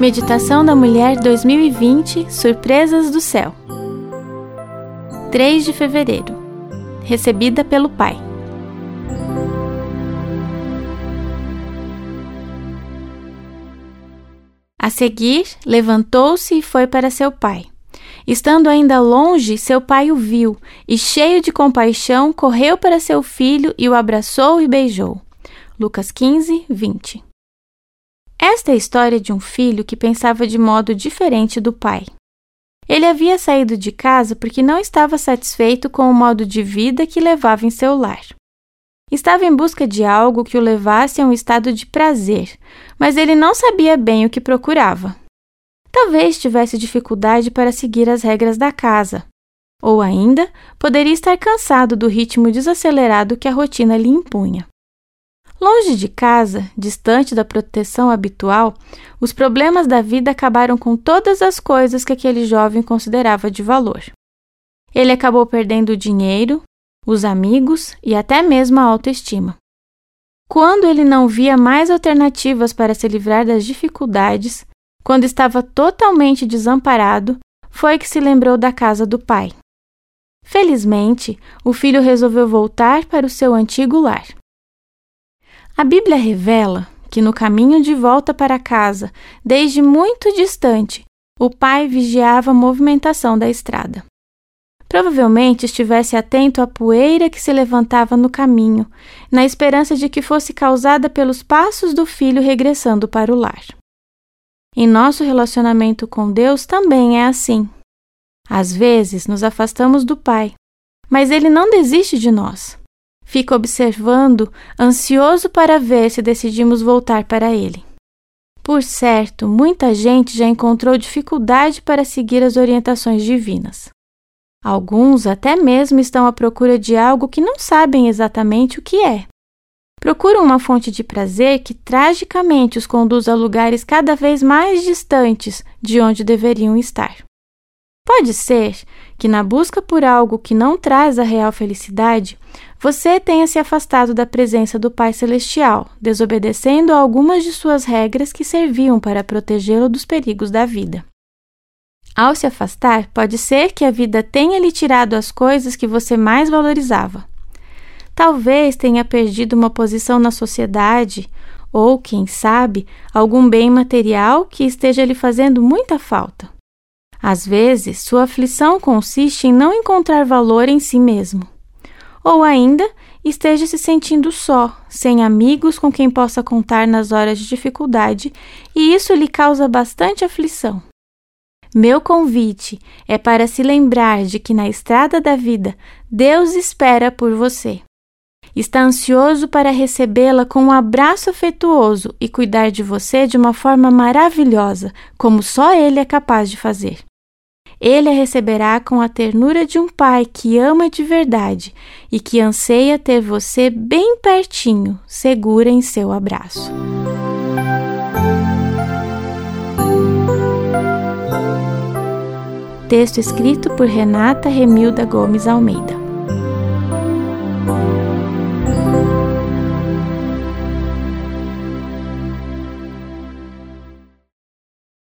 Meditação da Mulher 2020 Surpresas do Céu 3 de fevereiro Recebida pelo Pai A seguir, levantou-se e foi para seu pai. Estando ainda longe, seu pai o viu e, cheio de compaixão, correu para seu filho e o abraçou e beijou. Lucas 15, 20. Esta é a história de um filho que pensava de modo diferente do pai. Ele havia saído de casa porque não estava satisfeito com o modo de vida que levava em seu lar. Estava em busca de algo que o levasse a um estado de prazer, mas ele não sabia bem o que procurava. Talvez tivesse dificuldade para seguir as regras da casa, ou ainda poderia estar cansado do ritmo desacelerado que a rotina lhe impunha. Longe de casa, distante da proteção habitual, os problemas da vida acabaram com todas as coisas que aquele jovem considerava de valor. Ele acabou perdendo o dinheiro, os amigos e até mesmo a autoestima. Quando ele não via mais alternativas para se livrar das dificuldades, quando estava totalmente desamparado, foi que se lembrou da casa do pai. Felizmente, o filho resolveu voltar para o seu antigo lar. A Bíblia revela que no caminho de volta para casa, desde muito distante, o pai vigiava a movimentação da estrada. Provavelmente estivesse atento à poeira que se levantava no caminho, na esperança de que fosse causada pelos passos do filho regressando para o lar. Em nosso relacionamento com Deus também é assim. Às vezes nos afastamos do Pai, mas ele não desiste de nós fica observando, ansioso para ver se decidimos voltar para ele. Por certo, muita gente já encontrou dificuldade para seguir as orientações divinas. Alguns até mesmo estão à procura de algo que não sabem exatamente o que é. Procuram uma fonte de prazer que tragicamente os conduz a lugares cada vez mais distantes de onde deveriam estar. Pode ser que, na busca por algo que não traz a real felicidade, você tenha se afastado da presença do Pai Celestial, desobedecendo a algumas de suas regras que serviam para protegê-lo dos perigos da vida. Ao se afastar, pode ser que a vida tenha lhe tirado as coisas que você mais valorizava. Talvez tenha perdido uma posição na sociedade ou, quem sabe, algum bem material que esteja lhe fazendo muita falta. Às vezes, sua aflição consiste em não encontrar valor em si mesmo. Ou ainda, esteja se sentindo só, sem amigos com quem possa contar nas horas de dificuldade, e isso lhe causa bastante aflição. Meu convite é para se lembrar de que na estrada da vida Deus espera por você. Está ansioso para recebê-la com um abraço afetuoso e cuidar de você de uma forma maravilhosa, como só Ele é capaz de fazer. Ele a receberá com a ternura de um pai que ama de verdade e que anseia ter você bem pertinho, segura em seu abraço. Texto escrito por Renata Remilda Gomes Almeida.